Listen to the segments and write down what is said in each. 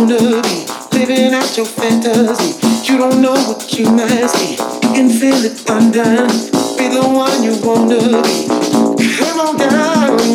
wanna be, living out your fantasy. You don't know what you must be, you can feel it under. Be the one you wanna be. Come on down.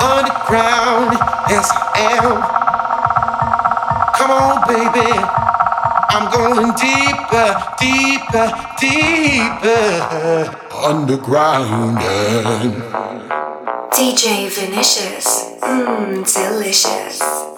underground. as I am. Come on, baby. I'm going deeper, deeper, deeper. Underground. DJ Vinicius. Mmm, delicious.